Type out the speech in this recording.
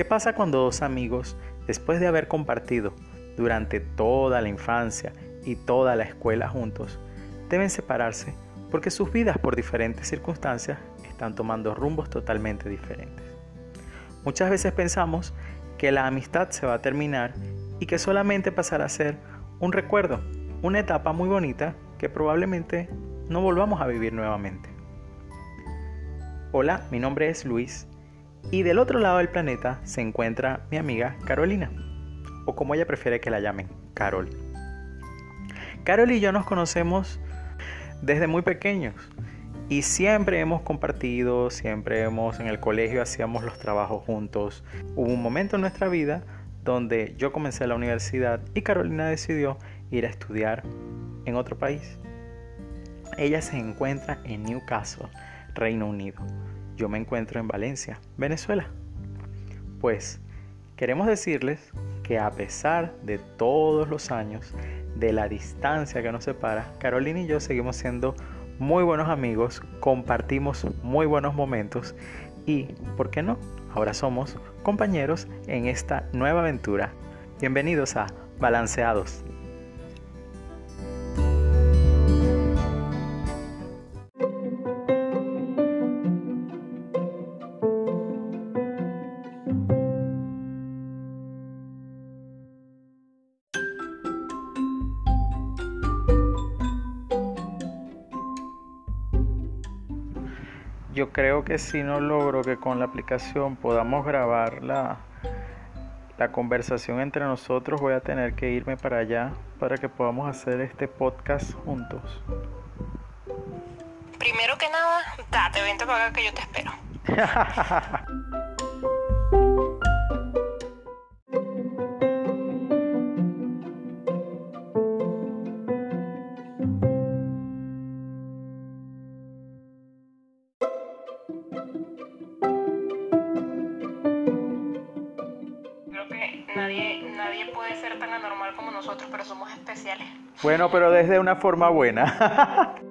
¿Qué pasa cuando dos amigos, después de haber compartido durante toda la infancia y toda la escuela juntos, deben separarse porque sus vidas por diferentes circunstancias están tomando rumbos totalmente diferentes? Muchas veces pensamos que la amistad se va a terminar y que solamente pasará a ser un recuerdo, una etapa muy bonita que probablemente no volvamos a vivir nuevamente. Hola, mi nombre es Luis y del otro lado del planeta se encuentra mi amiga Carolina, o como ella prefiere que la llamen, Carol. Carol y yo nos conocemos desde muy pequeños y siempre hemos compartido, siempre hemos en el colegio hacíamos los trabajos juntos. Hubo un momento en nuestra vida donde yo comencé la universidad y Carolina decidió ir a estudiar en otro país. Ella se encuentra en Newcastle, Reino Unido. Yo me encuentro en Valencia, Venezuela. Pues queremos decirles que a pesar de todos los años, de la distancia que nos separa, Carolina y yo seguimos siendo muy buenos amigos, compartimos muy buenos momentos y, ¿por qué no? Ahora somos compañeros en esta nueva aventura. Bienvenidos a Balanceados. Yo creo que si no logro que con la aplicación podamos grabar la, la conversación entre nosotros, voy a tener que irme para allá para que podamos hacer este podcast juntos. Primero que nada, date, vente para acá que yo te espero. puede ser tan anormal como nosotros, pero somos especiales. Bueno, pero desde una forma buena.